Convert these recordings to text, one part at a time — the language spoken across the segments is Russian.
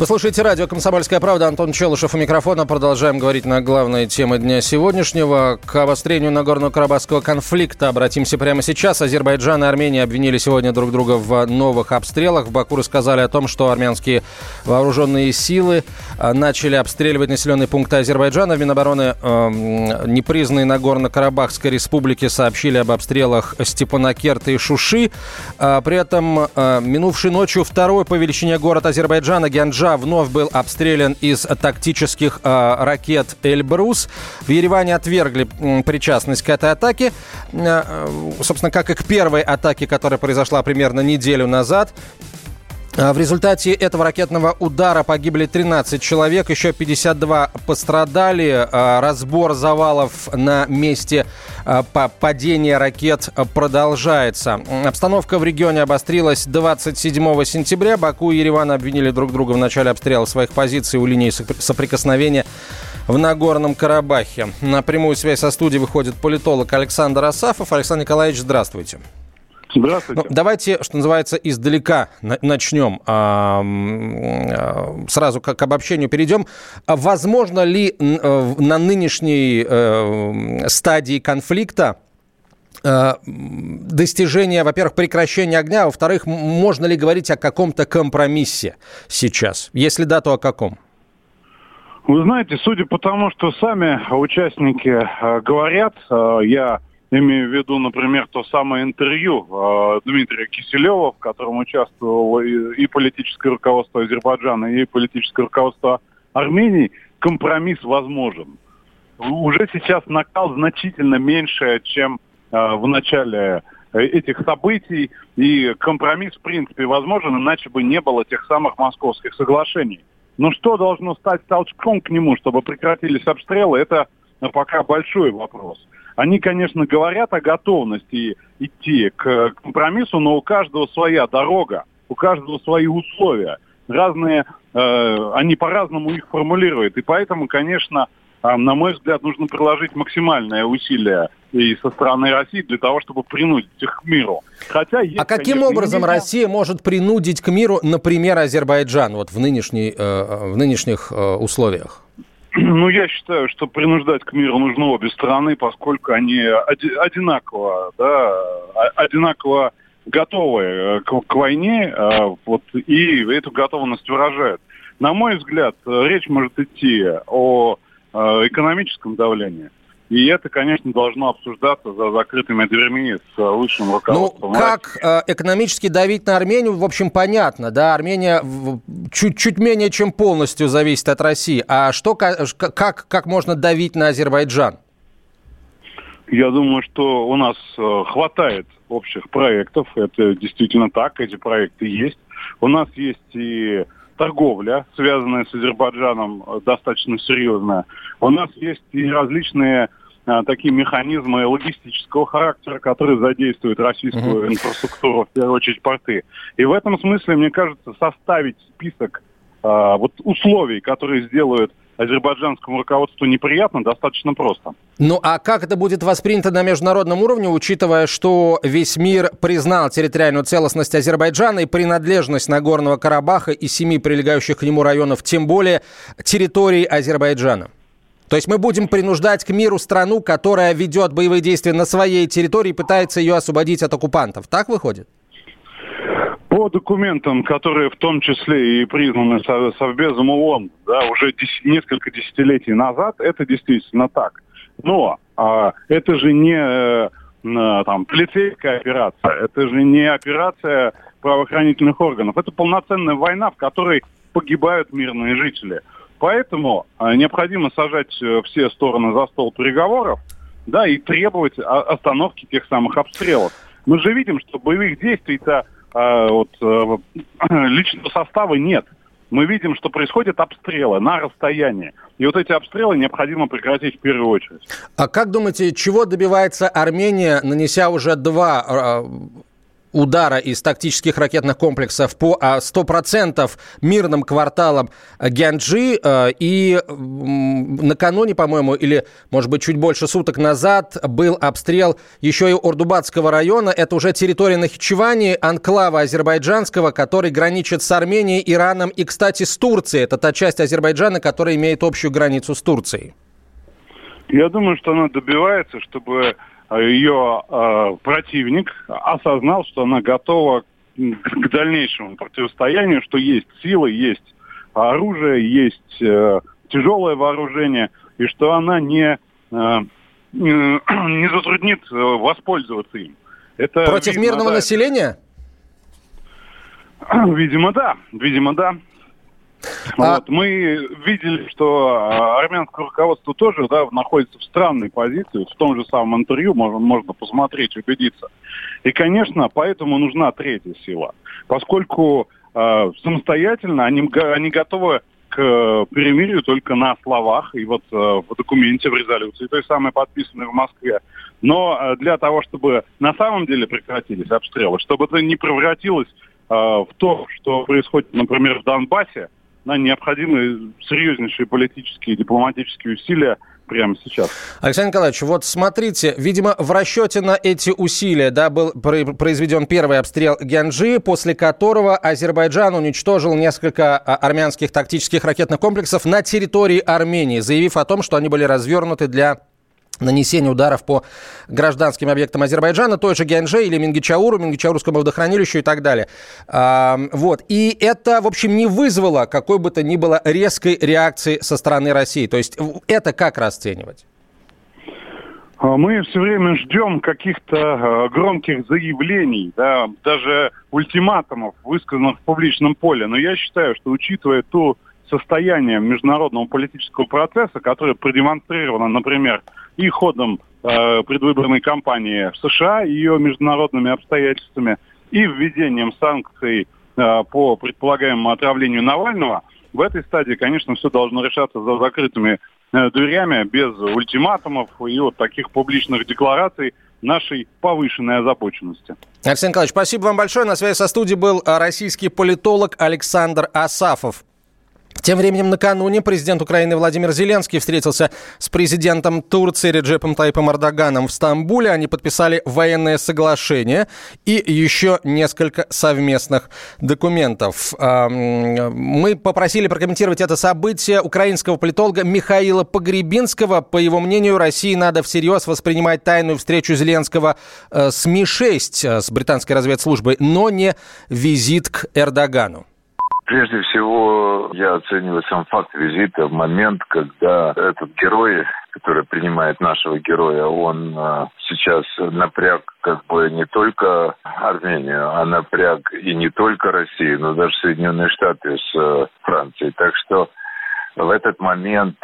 Вы слушаете радио «Комсомольская правда». Антон Челышев у микрофона. Продолжаем говорить на главные темы дня сегодняшнего. К обострению Нагорно-Карабахского конфликта обратимся прямо сейчас. Азербайджан и Армения обвинили сегодня друг друга в новых обстрелах. В Баку рассказали о том, что армянские вооруженные силы а, начали обстреливать населенные пункты Азербайджана. В Минобороны э, непризнанной Нагорно-Карабахской республики сообщили об обстрелах Степанакерта и Шуши. А, при этом э, минувшей ночью второй по величине город Азербайджана Гянджа вновь был обстрелян из тактических э, ракет «Эльбрус». В Ереване отвергли м, причастность к этой атаке. Э, э, собственно, как и к первой атаке, которая произошла примерно неделю назад. А В результате этого ракетного удара погибли 13 человек, еще 52 пострадали. А, Разбор завалов на месте а, па- падения ракет продолжается. Обстановка в регионе обострилась 27 сентября. Баку и Ереван обвинили друг друга в начале обстрела своих позиций у линии сопр- соприкосновения в Нагорном Карабахе. На прямую связь со студией выходит политолог Александр Асафов. Александр Николаевич, здравствуйте. Здравствуйте. Ну, давайте, что называется, издалека на- начнем. А, а, Сразу к, обобщению перейдем. А Возможно ли э, на нынешней э, стадии конфликта э, достижение, во-первых, прекращения огня, а во-вторых, можно ли говорить о каком-то компромиссе сейчас? Если да, то о каком? Вы знаете, судя по тому, что сами участники говорят, я имею в виду, например, то самое интервью э, Дмитрия Киселева, в котором участвовало и, и политическое руководство Азербайджана, и политическое руководство Армении, компромисс возможен. Уже сейчас накал значительно меньше, чем э, в начале э, этих событий, и компромисс, в принципе, возможен, иначе бы не было тех самых московских соглашений. Но что должно стать толчком к нему, чтобы прекратились обстрелы, это э, пока большой вопрос. Они, конечно, говорят о готовности идти к компромиссу, но у каждого своя дорога, у каждого свои условия. Разные, э, они по-разному их формулируют. И поэтому, конечно, э, на мой взгляд, нужно приложить максимальное усилие и со стороны России для того, чтобы принудить их к миру. Хотя есть, А каким конечно, образом нельзя- Россия может принудить к миру, например, Азербайджан вот в, нынешней, э, в нынешних э, условиях? Ну, я считаю, что принуждать к миру нужно обе стороны, поскольку они оди- одинаково, да, о- одинаково готовы э, к, к войне, э, вот, и эту готовность выражают. На мой взгляд, речь может идти о э, экономическом давлении. И это, конечно, должно обсуждаться за закрытыми дверьми с э, высшим Ну, руководством. как э, экономически давить на Армению, в общем, понятно, да, Армения чуть-чуть менее чем полностью зависит от России. А что, как, как можно давить на Азербайджан? Я думаю, что у нас э, хватает общих проектов. Это действительно так, эти проекты есть. У нас есть и торговля, связанная с Азербайджаном, э, достаточно серьезная. У нас есть и различные такие механизмы логистического характера, которые задействуют российскую инфраструктуру, в первую очередь порты. И в этом смысле, мне кажется, составить список э, вот условий, которые сделают азербайджанскому руководству неприятно, достаточно просто. Ну, а как это будет воспринято на международном уровне, учитывая, что весь мир признал территориальную целостность Азербайджана и принадлежность Нагорного Карабаха и семи прилегающих к нему районов, тем более территории Азербайджана? То есть мы будем принуждать к миру страну, которая ведет боевые действия на своей территории и пытается ее освободить от оккупантов. Так выходит? По документам, которые в том числе и признаны Со- Совбезом ООН да, уже дес- несколько десятилетий назад, это действительно так. Но а, это же не н- там, полицейская операция, это же не операция правоохранительных органов. Это полноценная война, в которой погибают мирные жители. Поэтому а, необходимо сажать э, все стороны за стол переговоров да, и требовать остановки тех самых обстрелов. Мы же видим, что боевых действий-то а, вот, э, личного состава нет. мы видим, что происходят обстрелы на расстоянии. И вот эти обстрелы необходимо прекратить в первую очередь. А как думаете, чего добивается Армения, нанеся уже два а, удара из тактических ракетных комплексов по 100% а, мирным кварталам Гянджи. А, и накануне, по-моему, или, может быть, чуть больше суток назад был обстрел еще и Ордубатского района. Это уже территория Нахичевани, анклава азербайджанского, который граничит с Арменией, Ираном и, кстати, с Турцией. Это та часть Азербайджана, которая имеет общую границу с Турцией. Я думаю, что она добивается, чтобы ее э, противник осознал, что она готова к дальнейшему противостоянию, что есть силы, есть оружие, есть э, тяжелое вооружение, и что она не, э, не затруднит э, воспользоваться им. Это Против видно, мирного да. населения? Видимо, да. Видимо, да. А... Вот. Мы видели, что а, армянское руководство тоже да, находится в странной позиции. В том же самом интервью можно, можно посмотреть, убедиться. И, конечно, поэтому нужна третья сила. Поскольку э, самостоятельно они, они готовы к перемирию только на словах и вот э, в документе, в резолюции, той самой подписанной в Москве. Но э, для того, чтобы на самом деле прекратились обстрелы, чтобы это не превратилось э, в то, что происходит, например, в Донбассе, нам необходимы серьезнейшие политические и дипломатические усилия прямо сейчас. Александр Николаевич, вот смотрите, видимо, в расчете на эти усилия да, был произведен первый обстрел Гянджи, после которого Азербайджан уничтожил несколько а, армянских тактических ракетных комплексов на территории Армении, заявив о том, что они были развернуты для нанесения ударов по гражданским объектам Азербайджана, той же Гянже или Мингичауру, Мингичаурскому водохранилищу и так далее. Вот. И это, в общем, не вызвало какой бы то ни было резкой реакции со стороны России. То есть это как расценивать? А, мы все время ждем каких-то а, громких заявлений, да, даже ультиматумов, высказанных в публичном поле. Но я считаю, что учитывая то состояние международного политического процесса, которое продемонстрировано, например, и ходом э, предвыборной кампании в США, ее международными обстоятельствами, и введением санкций э, по предполагаемому отравлению Навального, в этой стадии, конечно, все должно решаться за закрытыми э, дверями, без ультиматумов и вот таких публичных деклараций нашей повышенной озабоченности. Александр Николаевич, спасибо вам большое. На связи со студией был российский политолог Александр Асафов. Тем временем накануне президент Украины Владимир Зеленский встретился с президентом Турции Реджепом Тайпом Эрдоганом в Стамбуле. Они подписали военное соглашение и еще несколько совместных документов. Мы попросили прокомментировать это событие украинского политолога Михаила Погребинского. По его мнению, России надо всерьез воспринимать тайную встречу Зеленского э, с Ми-6, э, с британской разведслужбой, но не визит к Эрдогану. Прежде всего, я оцениваю сам факт визита в момент, когда этот герой, который принимает нашего героя, он э, сейчас напряг как бы не только Армению, а напряг и не только Россию, но даже Соединенные Штаты с э, Францией. Так что в этот момент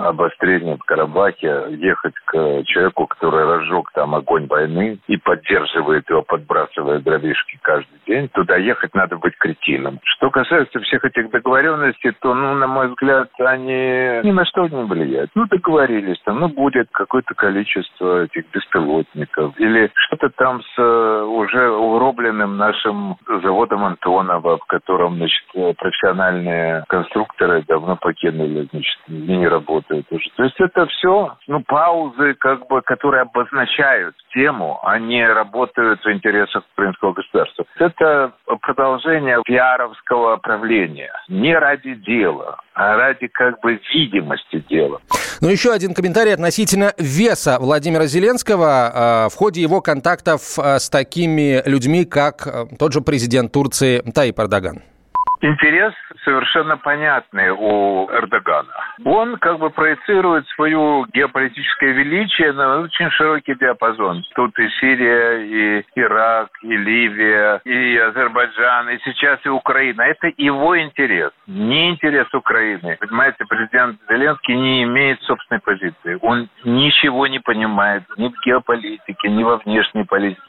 э, обострения в Карабахе, ехать к человеку, который разжег там огонь войны и поддерживает его, подбрасывая дровишки каждый день, туда ехать надо быть кретином. Что касается всех этих договоренностей, то, ну, на мой взгляд, они ни на что не влияют. Ну, договорились там, ну, будет какое-то количество этих беспилотников или что-то там с э, уже угробленным нашим заводом Антонова, в котором, значит, профессиональные конструкторы давно покинули, значит, не работают работают уже. То есть это все, ну, паузы, как бы, которые обозначают тему, они работают в интересах украинского государства. Это продолжение пиаровского правления. Не ради дела, а ради как бы видимости дела. Ну, еще один комментарий относительно веса Владимира Зеленского э, в ходе его контактов э, с такими людьми, как э, тот же президент Турции Таип Эрдоган. Интерес совершенно понятный у Эрдогана. Он как бы проецирует свою геополитическое величие на очень широкий диапазон. Тут и Сирия, и Ирак, и Ливия, и Азербайджан, и сейчас и Украина. Это его интерес, не интерес Украины. Понимаете, президент Зеленский не имеет собственной позиции. Он ничего не понимает ни в геополитике, ни во внешней политике.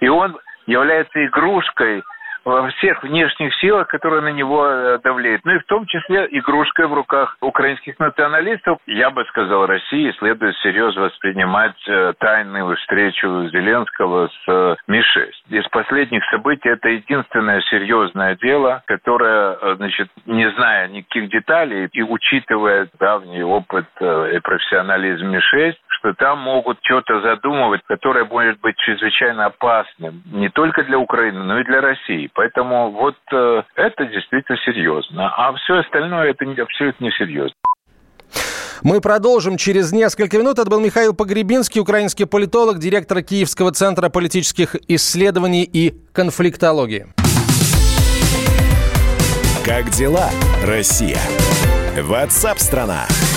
И он является игрушкой во всех внешних силах, которые на него э, давлеют. Ну и в том числе игрушкой в руках украинских националистов. Я бы сказал, России следует серьезно воспринимать э, тайную встречу Зеленского с Ми-6. Из последних событий это единственное серьезное дело, которое, значит, не зная никаких деталей и учитывая давний опыт и профессионализм Ми-6, что там могут что-то задумывать, которое может быть чрезвычайно опасным не только для Украины, но и для России. Поэтому вот э, это действительно серьезно. А все остальное это абсолютно не серьезно. Мы продолжим через несколько минут. Это был Михаил Погребинский, украинский политолог, директор Киевского центра политических исследований и конфликтологии. Как дела, Россия? Ватсап-страна! страна